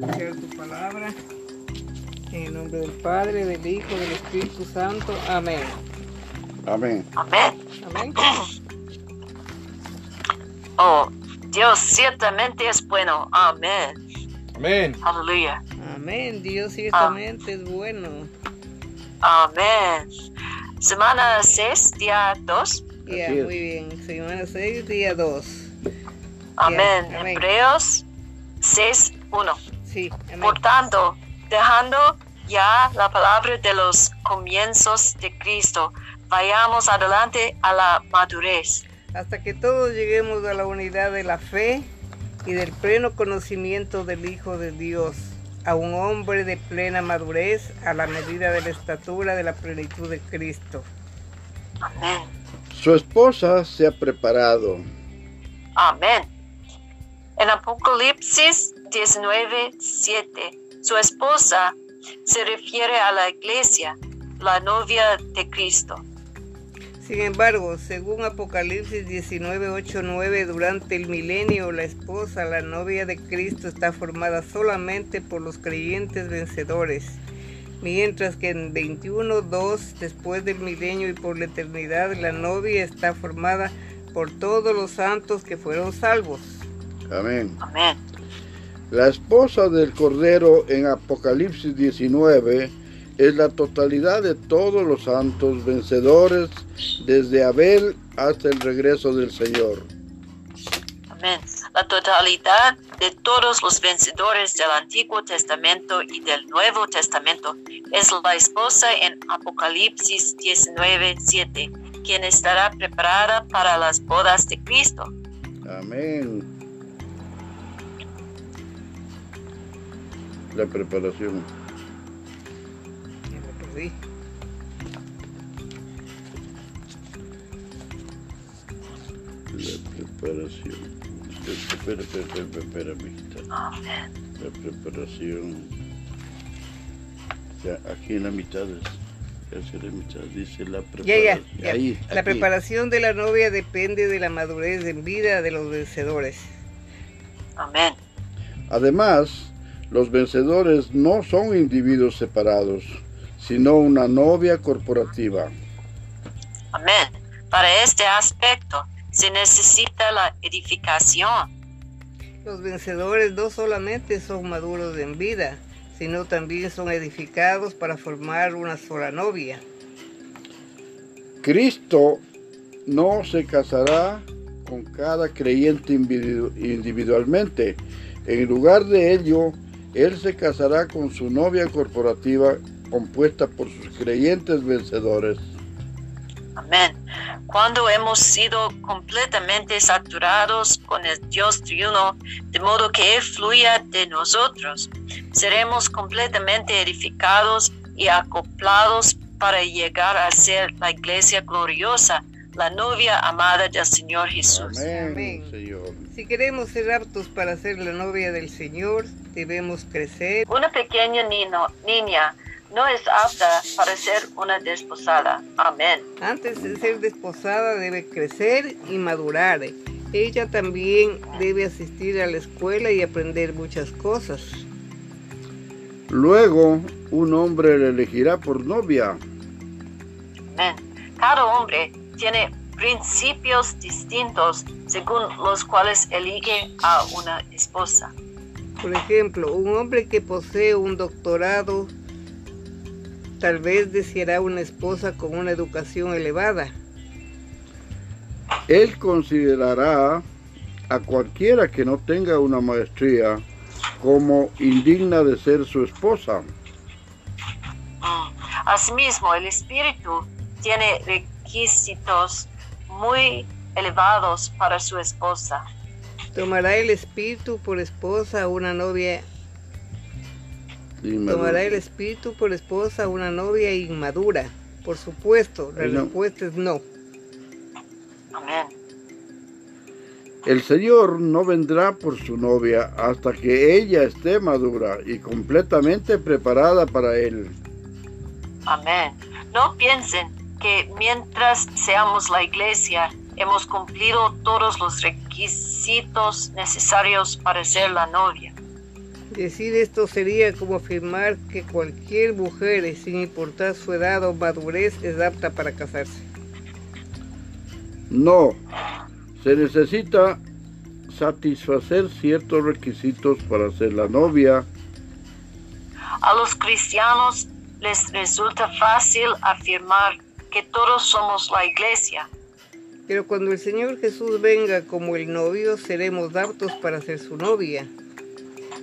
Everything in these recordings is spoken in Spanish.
escuchar tu palabra. En el nombre del Padre, del Hijo, del Espíritu Santo. Amén. Amén. Amén. Amén. Oh, Dios ciertamente es bueno. Amén. Amén. Aleluya. Amén. Dios ciertamente es bueno. Amén. Semana 6, día 2. Ya, es. muy bien. Semana 6, día 2. Amén. amén. Hebreos 6, 1. Sí, amén. Por tanto, dejando ya la palabra de los comienzos de Cristo, vayamos adelante a la madurez. Hasta que todos lleguemos a la unidad de la fe y del pleno conocimiento del Hijo de Dios, a un hombre de plena madurez, a la medida de la estatura de la plenitud de Cristo. Amén. Su esposa se ha preparado. Amén. En Apocalipsis 19, 7, su esposa se refiere a la iglesia, la novia de Cristo. Sin embargo, según Apocalipsis 19, 8, 9, durante el milenio, la esposa, la novia de Cristo, está formada solamente por los creyentes vencedores, mientras que en 21, 2, después del milenio y por la eternidad, la novia está formada por todos los santos que fueron salvos. Amén. Amén. La esposa del Cordero en Apocalipsis 19 es la totalidad de todos los santos vencedores desde Abel hasta el regreso del Señor. Amén. La totalidad de todos los vencedores del Antiguo Testamento y del Nuevo Testamento es la esposa en Apocalipsis 19, 7, quien estará preparada para las bodas de Cristo. Amén. La preparación. Ya me perdí. La preparación. Espera, espera, espera, espera, espera, mijita. Amén. La preparación. Ya, aquí en la mitad es. Casi la mitad dice la Ya, preparación. ya, ya. Ahí, La aquí. preparación de la novia depende de la madurez en vida de los vencedores. Amén. Además, los vencedores no son individuos separados, sino una novia corporativa. Amén. Para este aspecto se necesita la edificación. Los vencedores no solamente son maduros en vida, sino también son edificados para formar una sola novia. Cristo no se casará con cada creyente individu- individualmente. En lugar de ello, Él se casará con su novia corporativa compuesta por sus creyentes vencedores. Amén. Cuando hemos sido completamente saturados con el Dios triuno, de modo que Él fluya de nosotros, seremos completamente edificados y acoplados para llegar a ser la iglesia gloriosa, la novia amada del Señor Jesús. Amén, Amén. Señor. Si queremos ser aptos para ser la novia del Señor, debemos crecer. Una pequeña nino- niña no es apta para ser una desposada. Amén. Antes de ser desposada debe crecer y madurar. Ella también debe asistir a la escuela y aprender muchas cosas. Luego, un hombre le elegirá por novia. Amén. Cada hombre tiene principios distintos según los cuales elige a una esposa. Por ejemplo, un hombre que posee un doctorado tal vez deseará una esposa con una educación elevada. Él considerará a cualquiera que no tenga una maestría como indigna de ser su esposa. Mm. Asimismo, el espíritu tiene requisitos muy elevados para su esposa. Tomará el espíritu por esposa una novia. Inmadura. Tomará el espíritu por esposa una novia inmadura. Por supuesto, la no. respuesta es no. Amén. El Señor no vendrá por su novia hasta que ella esté madura y completamente preparada para Él. Amén. No piensen que mientras seamos la iglesia, hemos cumplido todos los requisitos necesarios para ser la novia. Decir esto sería como afirmar que cualquier mujer, sin importar su edad o madurez, es apta para casarse. No, se necesita satisfacer ciertos requisitos para ser la novia. A los cristianos les resulta fácil afirmar que todos somos la iglesia. Pero cuando el Señor Jesús venga como el novio, seremos aptos para ser su novia.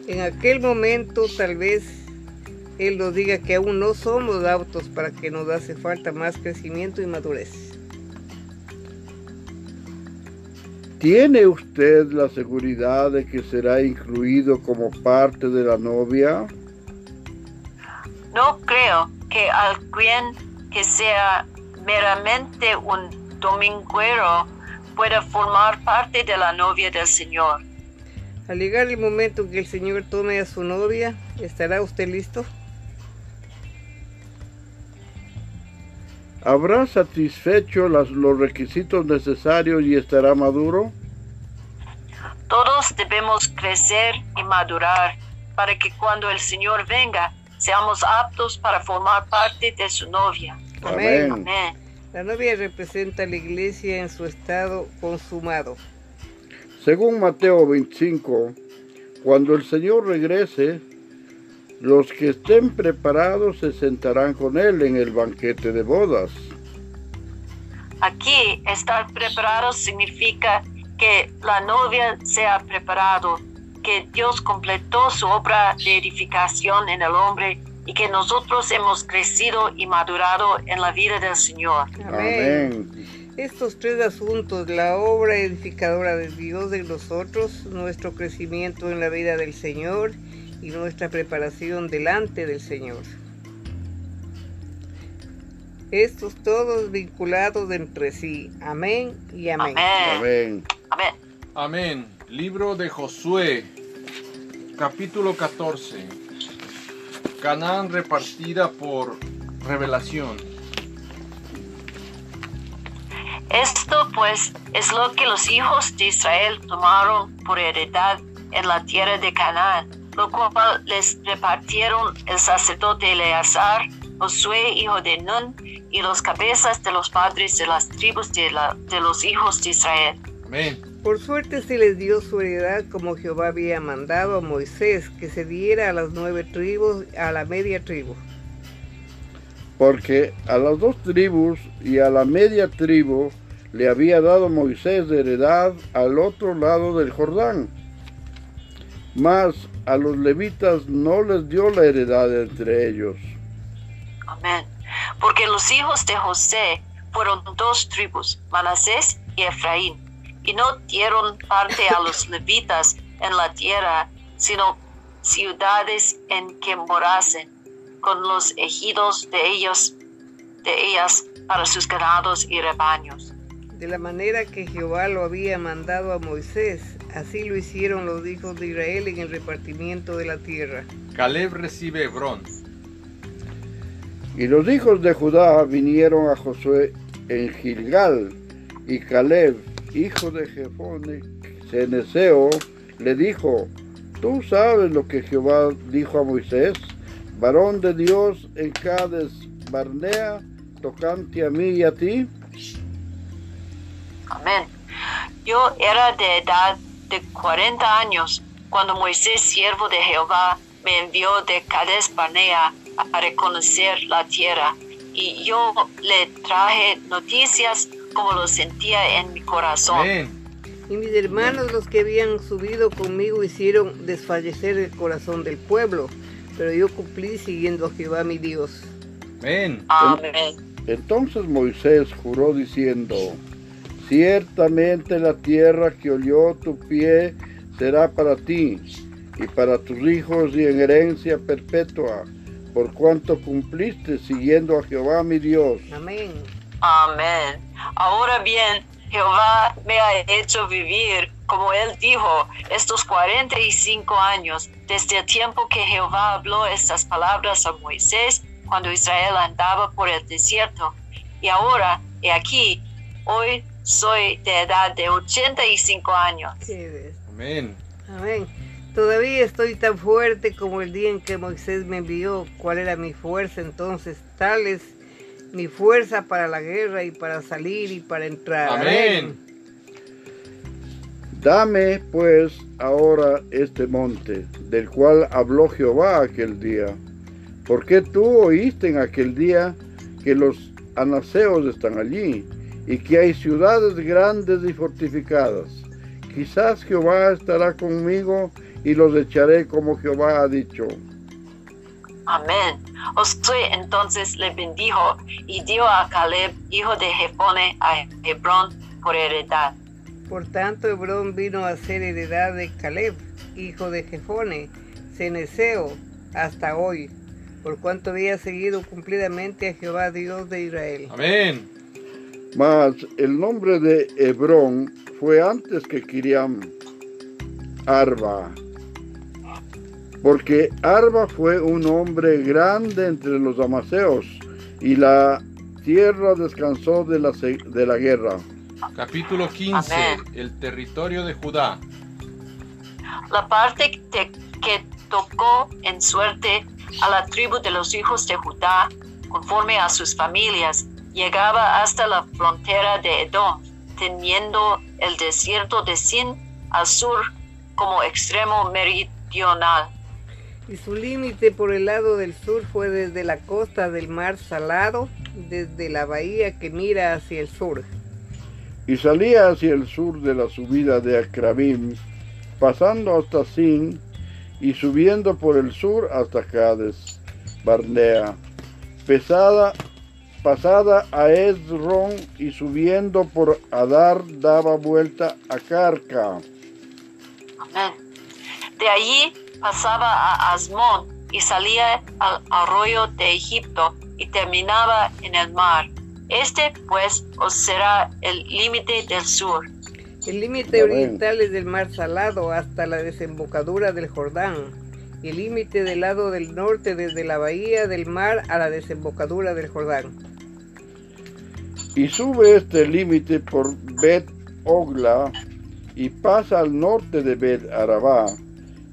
En aquel momento tal vez Él nos diga que aún no somos aptos para que nos hace falta más crecimiento y madurez. ¿Tiene usted la seguridad de que será incluido como parte de la novia? No creo que alguien que sea meramente un dominguero pueda formar parte de la novia del Señor. Al llegar el momento en que el Señor tome a su novia, ¿estará usted listo? ¿Habrá satisfecho las, los requisitos necesarios y estará maduro? Todos debemos crecer y madurar para que cuando el Señor venga seamos aptos para formar parte de su novia. Amén. Amén. La novia representa a la iglesia en su estado consumado. Según Mateo 25, cuando el Señor regrese, los que estén preparados se sentarán con Él en el banquete de bodas. Aquí estar preparado significa que la novia se ha preparado, que Dios completó su obra de edificación en el hombre y que nosotros hemos crecido y madurado en la vida del Señor. Amén. Estos tres asuntos, la obra edificadora de Dios en nosotros, nuestro crecimiento en la vida del Señor y nuestra preparación delante del Señor. Estos todos vinculados entre sí. Amén y amén. Amén. Amén. Amén. Amén. Libro de Josué, capítulo 14. Canaán repartida por revelación. Esto pues es lo que los hijos de Israel tomaron por heredad en la tierra de Canaán, lo cual les repartieron el sacerdote Eleazar, Josué hijo de Nun, y los cabezas de los padres de las tribus de, de los hijos de Israel. Amén. Por suerte se les dio su heredad como Jehová había mandado a Moisés, que se diera a las nueve tribus, a la media tribu. Porque a las dos tribus y a la media tribu le había dado Moisés de heredad al otro lado del Jordán. Mas a los levitas no les dio la heredad entre ellos. Amén. Porque los hijos de José fueron dos tribus, Manasés y Efraín, y no dieron parte a los levitas en la tierra, sino ciudades en que morasen, con los ejidos de ellos, de ellas para sus ganados y rebaños. De la manera que Jehová lo había mandado a Moisés, así lo hicieron los hijos de Israel en el repartimiento de la tierra. Caleb recibe Hebrón. Y los hijos de Judá vinieron a Josué en Gilgal, y Caleb, hijo de Jefone, Ceneseo, le dijo, ¿tú sabes lo que Jehová dijo a Moisés, varón de Dios en Cades Barnea, tocante a mí y a ti? Amén. Yo era de edad de 40 años cuando Moisés, siervo de Jehová, me envió de Cades Barnea a reconocer la tierra. Y yo le traje noticias como lo sentía en mi corazón. Amén. Y mis hermanos, los que habían subido conmigo, hicieron desfallecer el corazón del pueblo, pero yo cumplí siguiendo a Jehová mi Dios. Amén. Amén. Entonces Moisés juró diciendo, ciertamente la tierra que olió tu pie será para ti y para tus hijos y en herencia perpetua, por cuanto cumpliste siguiendo a Jehová mi Dios. Amén. Amén. Ahora bien, Jehová me ha hecho vivir, como él dijo, estos 45 años, desde el tiempo que Jehová habló estas palabras a Moisés cuando Israel andaba por el desierto. Y ahora, he aquí, hoy soy de edad de 85 años. Amén. Amén. Todavía estoy tan fuerte como el día en que Moisés me envió. ¿Cuál era mi fuerza entonces? Tal es mi fuerza para la guerra y para salir y para entrar. Amén. Dame pues ahora este monte, del cual habló Jehová aquel día. Porque tú oíste en aquel día que los anaseos están allí y que hay ciudades grandes y fortificadas. Quizás Jehová estará conmigo y los echaré como Jehová ha dicho. Amén. Josué entonces le bendijo y dio a Caleb, hijo de Jefone, a Hebrón por heredad. Por tanto, Hebrón vino a ser heredad de Caleb, hijo de Jefone, ceneseo, hasta hoy, por cuanto había seguido cumplidamente a Jehová Dios de Israel. Amén. Mas el nombre de Hebrón fue antes que Kiriam Arba, porque Arba fue un hombre grande entre los amaseos, y la tierra descansó de la, de la guerra. Capítulo 15. Amén. El territorio de Judá. La parte de- que tocó en suerte a la tribu de los hijos de Judá, conforme a sus familias, llegaba hasta la frontera de Edom, teniendo el desierto de Sin al sur como extremo meridional. Y su límite por el lado del sur fue desde la costa del mar Salado, desde la bahía que mira hacia el sur. Y salía hacia el sur de la subida de Acrabim, pasando hasta Sin y subiendo por el sur hasta Cades, Barnea, pesada, pasada a Esrón y subiendo por Adar daba vuelta a Carca. Amén. De allí pasaba a Asmón y salía al arroyo de Egipto y terminaba en el mar. Este, pues, os será el límite del sur. El límite oriental es del mar Salado hasta la desembocadura del Jordán. Y el límite del lado del norte desde la bahía del mar a la desembocadura del Jordán. Y sube este límite por Bet Ogla y pasa al norte de Bet Arabá.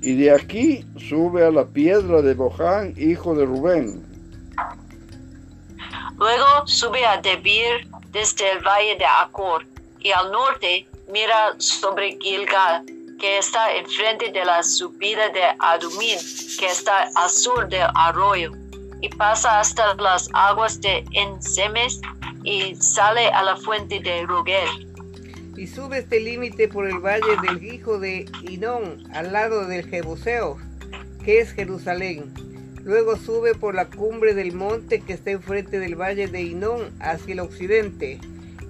Y de aquí sube a la piedra de Boján, hijo de Rubén. Luego sube a Debir desde el valle de Acor y al norte mira sobre Gilgal, que está enfrente de la subida de Adumín, que está al sur del arroyo, y pasa hasta las aguas de Ensemes y sale a la fuente de Rogel. Y sube este límite por el valle del hijo de Inón, al lado del Jebuseo, que es Jerusalén. Luego sube por la cumbre del monte que está enfrente del valle de Inón hacia el occidente,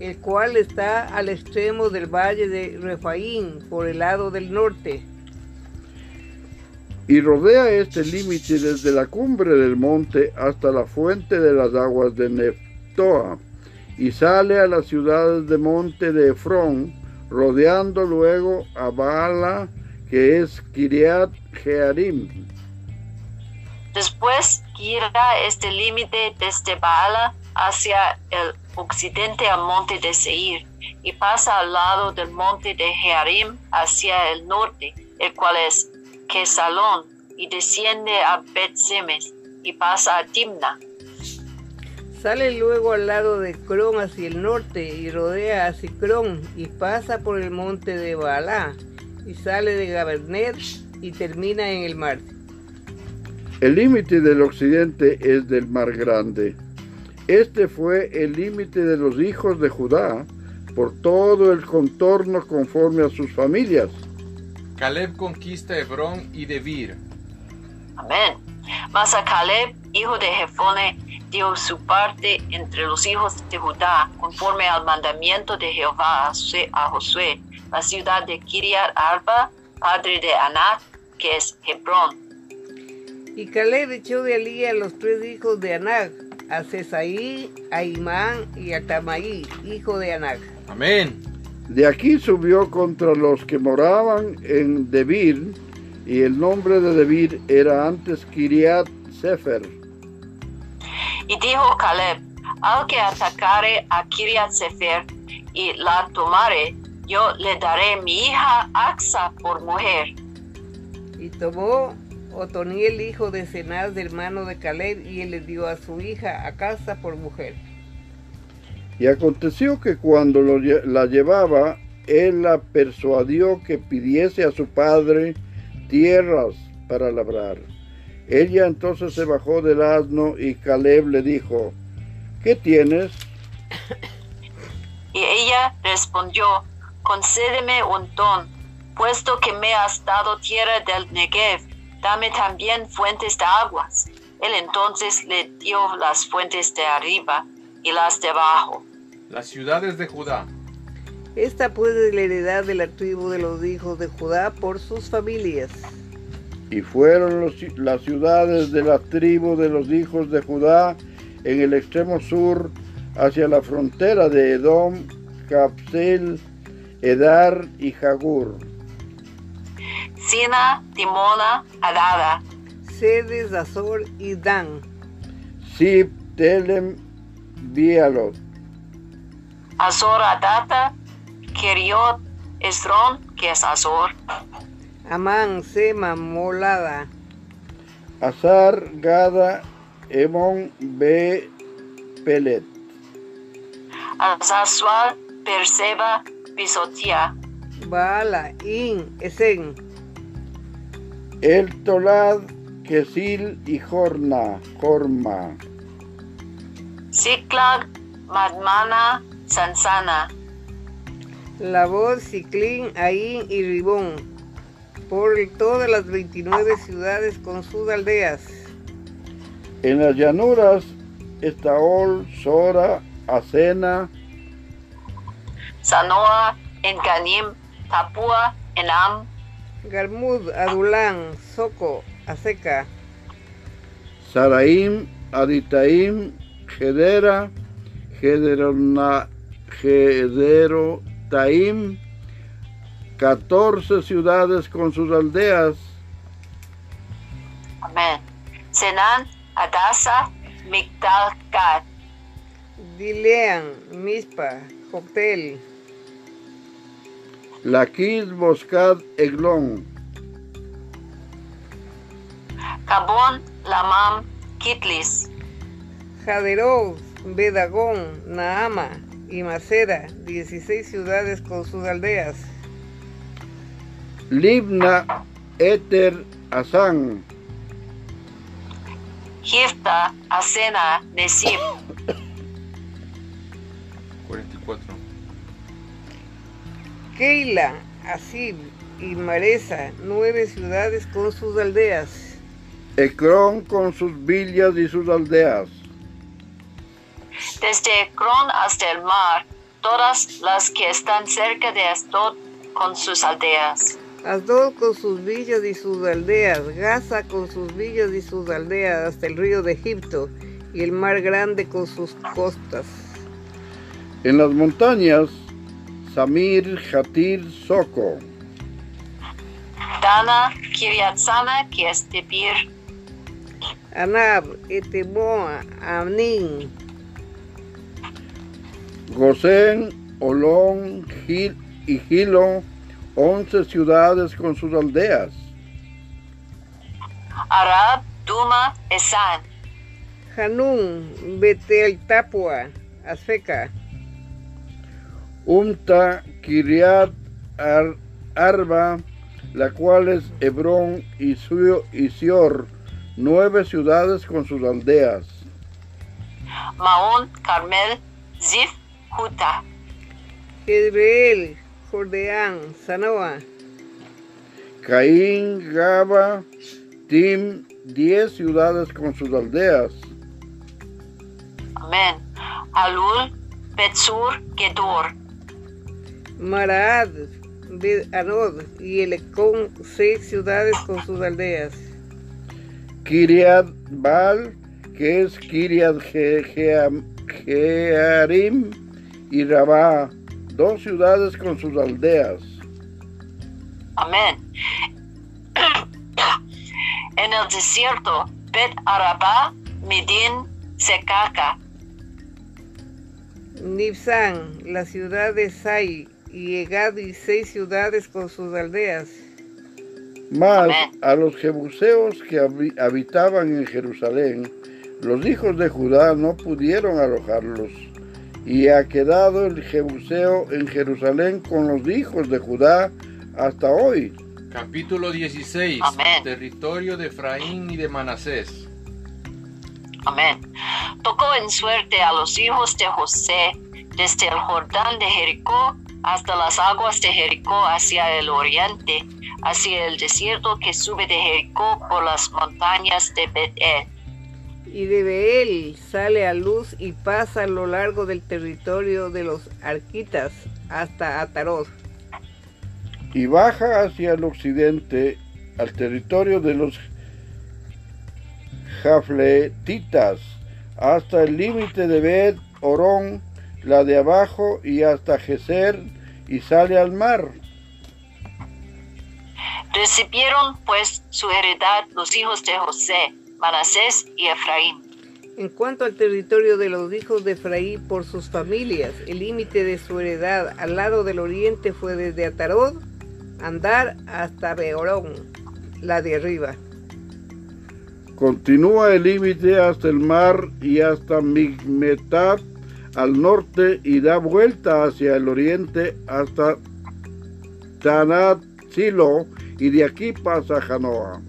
el cual está al extremo del valle de Refaín por el lado del norte. Y rodea este límite desde la cumbre del monte hasta la fuente de las aguas de Neftoa. Y sale a las ciudades de monte de Efrón, rodeando luego a Baala, que es Kiriat Jearim. Después gira este límite desde Baala hacia el occidente al monte de Seir y pasa al lado del monte de Jearim hacia el norte, el cual es Quesalón, y desciende a Bet-Semes y pasa a Timna. Sale luego al lado de Cron hacia el norte y rodea a Sicrón y pasa por el monte de Baalá y sale de Gabernet y termina en el mar. El límite del occidente es del mar grande. Este fue el límite de los hijos de Judá por todo el contorno conforme a sus familias. Caleb conquista Hebrón y Debir. Amén. Mas a Caleb, hijo de Jefone, dio su parte entre los hijos de Judá, conforme al mandamiento de Jehová a Josué- la ciudad de Kiriat Arba, padre de Anac, que es Hebrón. Y Caleb echó de allí a los tres hijos de Anac, a Cesaí, a Imán y a Tamaí, hijo de Anac. Amén. De aquí subió contra los que moraban en Debir, y el nombre de Debir era antes Kiriat Sefer. Y dijo Caleb, al que atacare a Kiriat Sefer y la tomare, yo le daré mi hija Axa por mujer. Y tomó Otoniel, hijo de Cenaz, hermano de Caleb, y él le dio a su hija a casa por mujer. Y aconteció que cuando lo la llevaba, él la persuadió que pidiese a su padre tierras para labrar. Ella entonces se bajó del asno y Caleb le dijo, ¿qué tienes? Y ella respondió, concédeme un don, puesto que me has dado tierra del Negev, dame también fuentes de aguas. Él entonces le dio las fuentes de arriba y las de abajo. Las ciudades de Judá. Esta pues es la heredad de la tribu de los hijos de Judá por sus familias. Y fueron los- las ciudades de la tribu de los hijos de Judá en el extremo sur hacia la frontera de Edom, Capsel, Edar y Jagur. Sina, Timona, Adada, Sedes, Azor y Dan. Sib, Telem, Bialot. Azor Adata, Keriot, Esron, que es Azor, Amán, Sema, Molada. Azar, Gada, Emon, Be, Pelet. Azazua, Perseba, Pisotia, Baala, In, Esen. El Tolad, Kesil y Jorna, Jorma. Siklag, Madmana, Sansana, Labor, Ciclín, Aín y Ribón, por todas las 29 ciudades con sus aldeas. En las llanuras, Estaol, Sora, Acena, Sanoa, Enganim, Tapua, Enam, Garmud, Adulán, Soco, Aseca, Saraim, Aditaim, Gedera, Gederona, Gederotaim, 14 ciudades con sus aldeas, Amén. Senan, Adasa, Migdalgad, Dilean, Mispa, Joctel, Laquis, Boscad, Eglón, Cabón, Lamam, Kitlis, Jaderó, Bedagón, Naama y Maceda, 16 ciudades con sus aldeas. Libna, Éter, Asán, Gifta, Asena, Nesib, 44. Keila, Asib y Maresa, nueve ciudades con sus aldeas. Ecrón con sus villas y sus aldeas, desde Cron hasta el mar, todas las que están cerca de Asdod con sus aldeas. Asdod con sus villas y sus aldeas, Gaza con sus villas y sus aldeas hasta el río de Egipto y el mar grande con sus costas. En las montañas, Samir, Jatir, Soco. Dana, Kiriatsana, que es Debir, Anab, Etemoa, Amnin, Gosén, Olón, Gil y Gilo, once ciudades con sus aldeas. Arab, Duma, Esan, Hanún, Betel Tapua, Azteca, Umta, Kiriat, Ar- Arba, la cual es Hebrón y Sior, nueve ciudades con sus aldeas. Maón, Carmel, Zif, Juta, Jezreel, Jordeán, Sanoa, Caín, Gaba, Tim, diez ciudades con sus aldeas. Amén. Alul, Betsur, Gedor, Maraad, Bet Anod y Elecón, seis ciudades con sus aldeas. Kiriat Baal, que es Kiriat Jearim, y Rabá, dos ciudades con sus aldeas. Amén. en el desierto, Bet Arabá, Medin, Secaca, Nibsan, la ciudad de Sai y Egad y seis ciudades con sus aldeas. Mas Amén. a los jebuseos que habi- habitaban en Jerusalén, los hijos de Judá no pudieron alojarlos. Y ha quedado el jebuseo en Jerusalén con los hijos de Judá hasta hoy. Capítulo 16. Amén. Territorio de Efraín y de Manasés. Amén. Tocó en suerte a los hijos de José desde el Jordán de Jericó hasta las aguas de Jericó hacia el oriente, hacia el desierto que sube de Jericó por las montañas de Betel. Y de Beel sale a luz y pasa a lo largo del territorio de los arquitas hasta Atarot. y baja hacia el occidente al territorio de los Jafletitas hasta el límite de Bet Orón, la de abajo y hasta Geser y sale al mar. Recibieron pues su heredad los hijos de José, Manasés y Efraín. En cuanto al territorio de los hijos de Efraín por sus familias, el límite de su heredad al lado del oriente fue desde Atarot, andar hasta Beorón, la de arriba. Continúa el límite hasta el mar y hasta Migmetat al norte y da vuelta hacia el oriente hasta Tanat Silo y de aquí pasa a Janoa.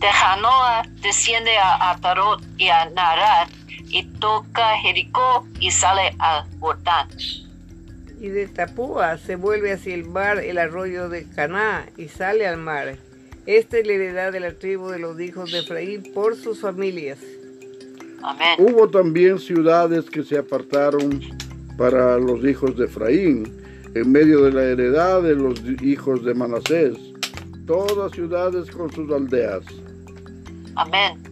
De Janoa desciende a Atarot y a Narat y toca Jericó y sale al Jordán. Y de Tapúa se vuelve hacia el mar el arroyo de Caná y sale al mar. Esta es la heredad de la tribu de los hijos de Efraín por sus familias. Amén. Hubo también ciudades que se apartaron para los hijos de Efraín, en medio de la heredad de los hijos de Manasés, todas ciudades con sus aldeas. Amén.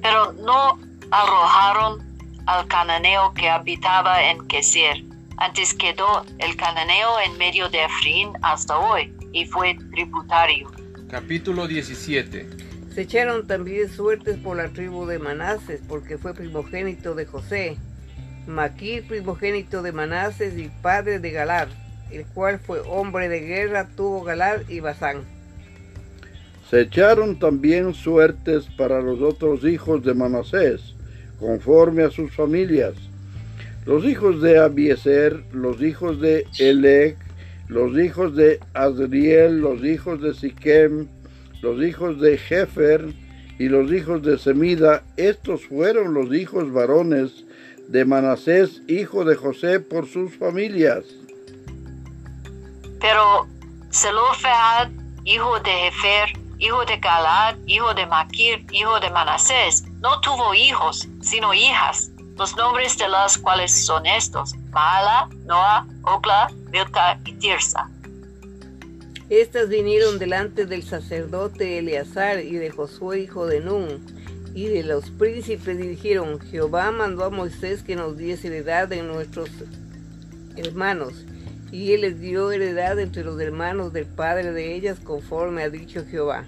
Pero no arrojaron al cananeo que habitaba en Keser. Antes quedó el cananeo en medio de Efraín hasta hoy y fue tributario. Capítulo 17. Se echaron también suertes por la tribu de Manases, porque fue primogénito de José. Maquir, primogénito de Manases y padre de Galad, el cual fue hombre de guerra, tuvo Galad y Basán. Se echaron también suertes para los otros hijos de Manasés, conforme a sus familias. Los hijos de Abieser, los hijos de Elec, los hijos de Azriel, los hijos de Siquem, los hijos de Jefer y los hijos de Semida, estos fueron los hijos varones de Manasés, hijo de José, por sus familias. Pero Zelofehad, hijo de Jefer, hijo de Galad, hijo de Maquir, hijo de Manasés, no tuvo hijos, sino hijas. Los nombres de las cuales son estos: Maala, Noa, Okla, Milca y Tirsa. Estas vinieron delante del sacerdote Eleazar y de Josué, hijo de Nun, y de los príncipes dijeron, Jehová mandó a Moisés que nos diese heredad de nuestros hermanos, y él les dio heredad entre los hermanos del padre de ellas, conforme ha dicho Jehová.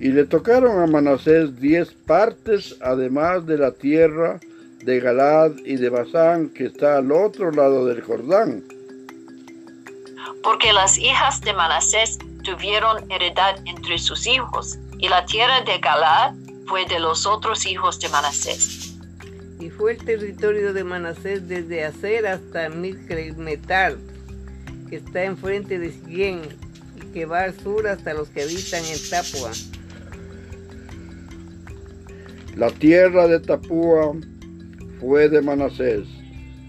Y le tocaron a Manasés diez partes, además de la tierra de Galad y de Basán, que está al otro lado del Jordán. Porque las hijas de Manasés tuvieron heredad entre sus hijos, y la tierra de Galad fue de los otros hijos de Manasés. Fue el territorio de Manasés desde Aser hasta Micremetal, que está enfrente de Sien, y que va al sur hasta los que habitan en Tapua. La tierra de Tapúa fue de Manasés,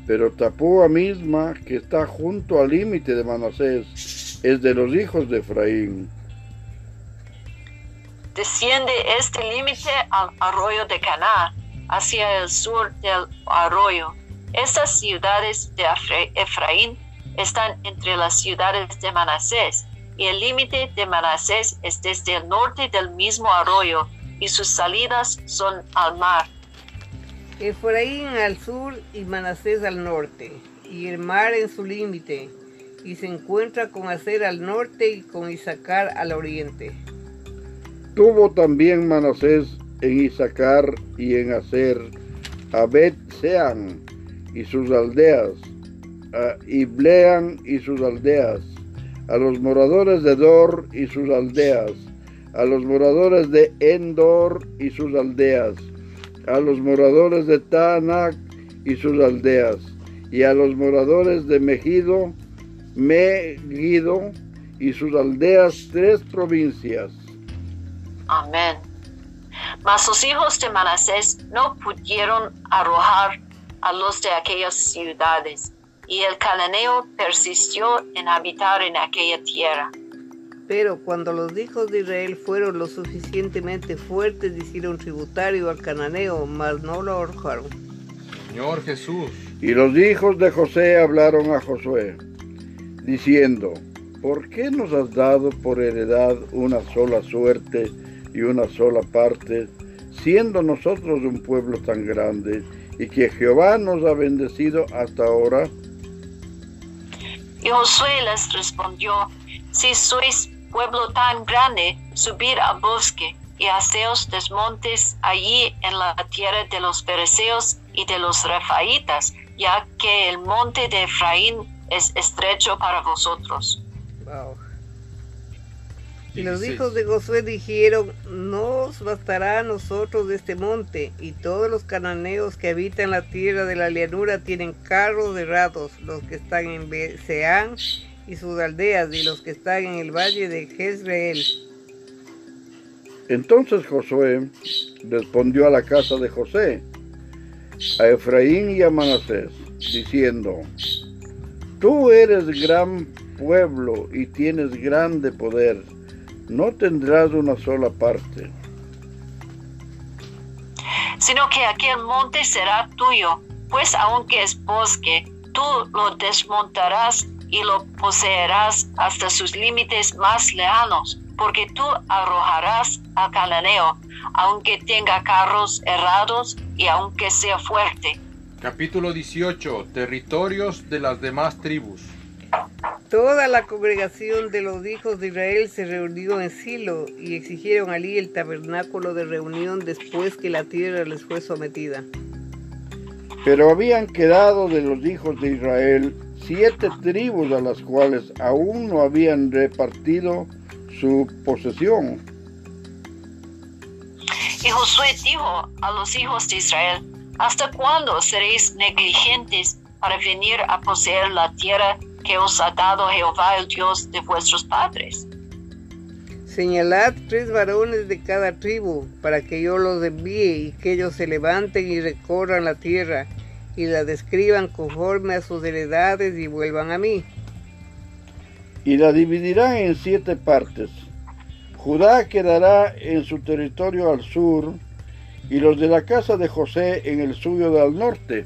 pero Tapúa misma, que está junto al límite de Manasés, es de los hijos de Efraín. Desciende este límite al arroyo de Caná, hacia el sur del arroyo. Estas ciudades de Efra- Efraín están entre las ciudades de Manasés, y el límite de Manasés es desde el norte del mismo arroyo, y sus salidas son al mar. Efraín al sur y Manasés al norte, y el mar en su límite, y se encuentra con Aser al norte y con Isaacar al oriente. Tuvo también Manasés en Isaacar y en Aser. A Bet Sean y sus aldeas, a Iblean y sus aldeas, a los moradores de Dor y sus aldeas, a los moradores de Endor y sus aldeas, a los moradores de Taanac y sus aldeas, y a los moradores de Megido, Megido y sus aldeas, tres provincias. Amén. Mas los hijos de Manasés no pudieron arrojar a los de aquellas ciudades, y el cananeo persistió en habitar en aquella tierra. Pero cuando los hijos de Israel fueron lo suficientemente fuertes, hicieron tributario al cananeo, mas no lo arrojaron. Señor Jesús, Y los hijos de José hablaron a Josué, diciendo, ¿por qué nos has dado por heredad una sola suerte y una sola parte, siendo nosotros un pueblo tan grande, y que Jehová nos ha bendecido hasta ahora? Y Josué les respondió, si sois pueblo tan grande, subid al bosque y haceos desmontes allí en la tierra de los pereceos y de los refaitas, ya que el monte de Efraín es estrecho para vosotros. Wow. Y los 16. hijos de Josué dijeron, no os bastará a nosotros de este monte, y todos los cananeos que habitan la tierra de la llanura tienen carros derrados, los que están en Seán y sus aldeas, y los que están en el valle de Jezreel. Entonces Josué respondió a la casa de José, a Efraín y a Manasés, diciendo, Tú eres gran pueblo y tienes grande poder, no tendrás una sola parte. sino que aquel monte será tuyo, pues aunque es bosque, tú lo desmontarás y lo poseerás hasta sus límites más lejanos, porque tú arrojarás al cananeo, aunque tenga carros errados y aunque sea fuerte. capítulo 18, territorios de las demás tribus. Toda la congregación de los hijos de Israel se reunió en Silo y exigieron allí el tabernáculo de reunión después que la tierra les fue sometida. Pero habían quedado de los hijos de Israel siete tribus a las cuales aún no habían repartido su posesión. Y Josué dijo a los hijos de Israel, ¿hasta cuándo seréis negligentes para venir a poseer la tierra que os ha dado Jehová, el Dios de vuestros padres? Señalad tres varones de cada tribu para que yo los envíe y que ellos se levanten y recorran la tierra y la describan conforme a sus heredades y vuelvan a mí. y la dividirán en siete partes. Judá quedará en su territorio al sur, y los de la casa de José en el suyo al norte.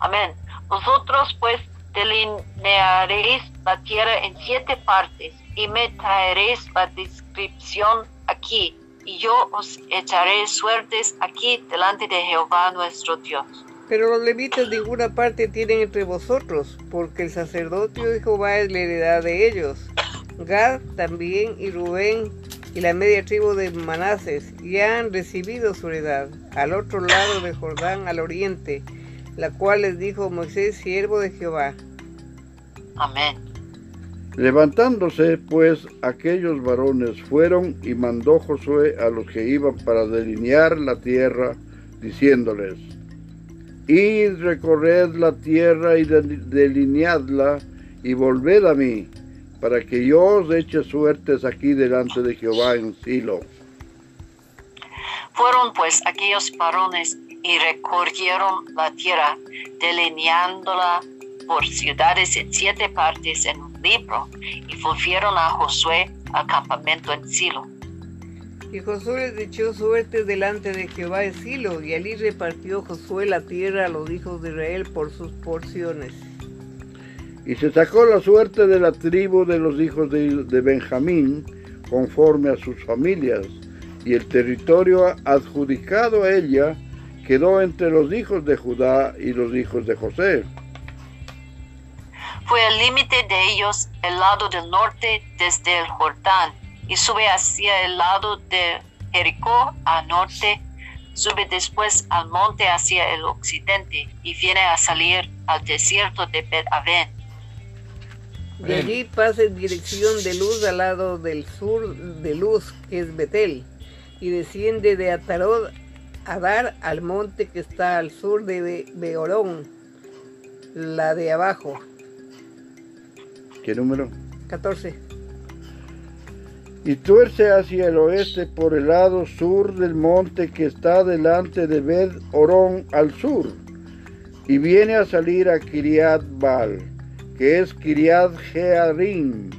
Amén. Vosotros pues delinearéis la tierra en siete partes y me traeréis la descripción aquí, y yo os echaré suertes aquí delante de Jehová nuestro Dios. Pero los levitas ninguna parte tienen entre vosotros, porque el sacerdocio de Jehová es la heredad de ellos. Gad también y Rubén y la media tribu de Manases ya han recibido su heredad, al otro lado de Jordán al oriente, la cual les dijo Moisés, siervo de Jehová. Amén. Levantándose pues aquellos varones fueron y mandó Josué a los que iban para delinear la tierra, diciéndoles, Id recorred la tierra y del- delineadla y volved a mí, para que yo os eche suertes aquí delante de Jehová en Silo. Fueron pues aquellos varones y recorrieron la tierra, delineándola por ciudades en siete partes en un libro, y volvieron a Josué al campamento en Silo. Y Josué les echó suertes delante de Jehová en Silo, y allí repartió Josué la tierra a los hijos de Israel por sus porciones. Y se sacó la suerte de la tribu de los hijos de, de Benjamín, conforme a sus familias, y el territorio adjudicado a ella quedó entre los hijos de Judá y los hijos de José. Fue el límite de ellos el lado del norte desde el Jordán, y sube hacia el lado de Jericó al norte, sube después al monte hacia el occidente, y viene a salir al desierto de Bet-Aven. De allí pasa en dirección de luz al lado del sur de luz, que es Betel, y desciende de Atarod a dar al monte que está al sur de Be- Beorón, la de abajo, ¿Qué número? 14. Y tuerce hacia el oeste por el lado sur del monte que está delante de Bed Orón al sur, y viene a salir a Kiriat Baal, que es Kiriat Jearim,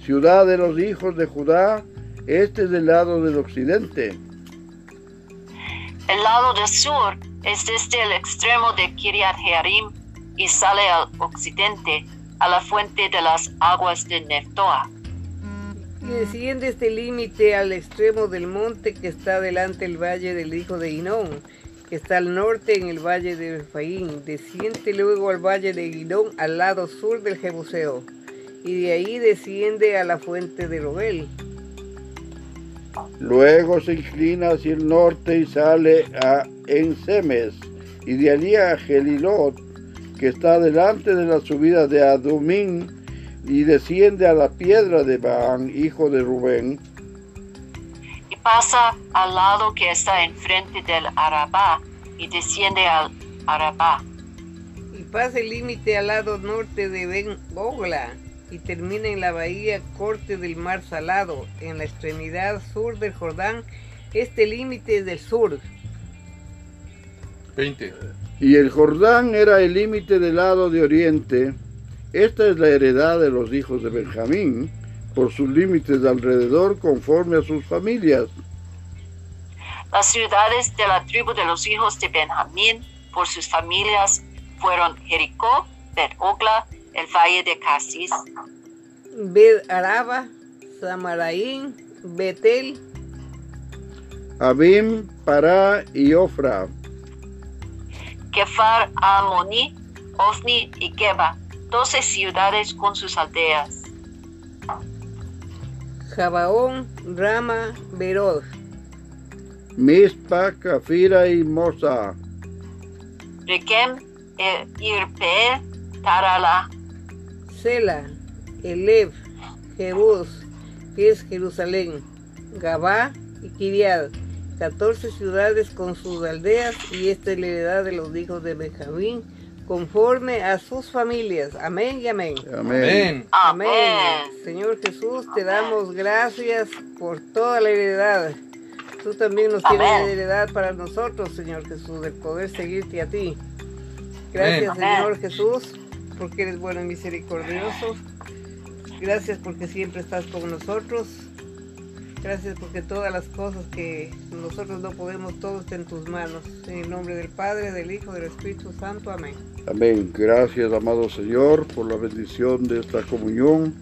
ciudad de los hijos de Judá, este es del lado del occidente. El lado del sur es desde el extremo de Kiryat Jearim y sale al occidente a la fuente de las aguas de Neftoa. Y desciende este límite al extremo del monte que está delante del valle del hijo de Inón, que está al norte en el valle de Efraín. Desciende luego al valle de Inón al lado sur del Jebuseo. Y de ahí desciende a la fuente de Robel. Luego se inclina hacia el norte y sale a Ensemes, y de allí a Gelilot, que está delante de la subida de Adumín, y desciende a la piedra de Baán, hijo de Rubén, y pasa al lado que está enfrente del Arabá y desciende al Arabá. Y pasa el límite al lado norte de Ben Ogla. Y termina en la bahía corte del mar salado, en la extremidad sur del Jordán. Este límite es del sur. 20. y el Jordán era el límite del lado de oriente. Esta es la heredad de los hijos de Benjamín, por sus límites de alrededor conforme a sus familias. Las ciudades de la tribu de los hijos de Benjamín por sus familias fueron Jericó, Bet Ogla, el valle de Casis, Bed Araba, Samaraín, Betel, Abim, Pará y Ofra. Kefar Amoni, Ofni y Geba, doce ciudades con sus aldeas. Jabaón, Rama, Berod, Mispa, Cafira y Mosa. Rekem, e Irpeel, Tarala, Sela, Elev, Jebús, que es Jerusalén, Gabá y Kiriad, 14 ciudades con sus aldeas, y esta es la heredad de los hijos de Benjamín, conforme a sus familias. Amén y amén. Amén. Amén. Amén. Señor Jesús, te damos gracias por toda la heredad. Tú también nos tienes Amén. heredad para nosotros, Señor Jesús, de poder seguirte a ti. Gracias, Amén. Señor Jesús, porque eres bueno y misericordioso. Gracias porque siempre estás con nosotros. Gracias porque todas las cosas que nosotros no podemos, todo está en tus manos. En el nombre del Padre, del Hijo, del Espíritu Santo. Amén. Amén. Gracias, amado Señor, por la bendición de esta comunión.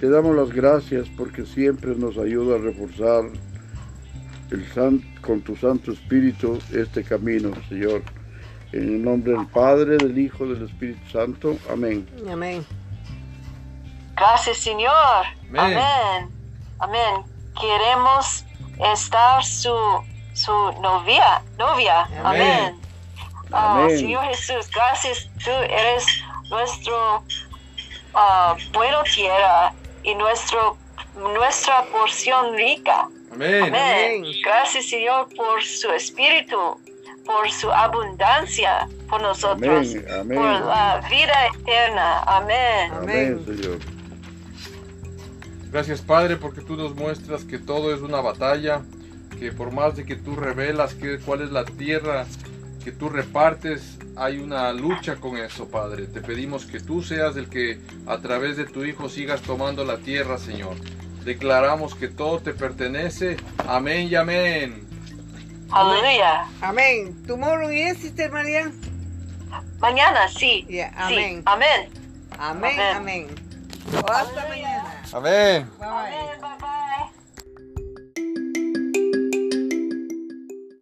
Te damos las gracias porque siempre nos ayuda a reforzar el con tu Santo Espíritu este camino, Señor. En el nombre del Padre, del Hijo, del Espíritu Santo. Amén. Amén. Gracias, Señor. Amén. Amén. Amén. Queremos estar su, su novia, novia. Amén. Amén. Amén. Señor Jesús, gracias. Tú eres nuestro bueno tierra y nuestro, nuestra porción rica. Amén. Amén. Amén. Gracias, Señor, por su espíritu, por su abundancia por nosotros, Amén. Amén. por la vida eterna. Amén. Amén, Amén. Señor. Gracias Padre porque tú nos muestras que todo es una batalla, que por más de que tú revelas que, cuál es la tierra que tú repartes, hay una lucha con eso Padre. Te pedimos que tú seas el que a través de tu Hijo sigas tomando la tierra Señor. Declaramos que todo te pertenece. Amén y amén. Aleluya. Amén. Tomorrow yes, Sister María. Mañana sí. Yeah, Sí. amén. Amén. Amén, Amén. amén. Hasta mañana. Amén. Bye. Amén. Bye bye.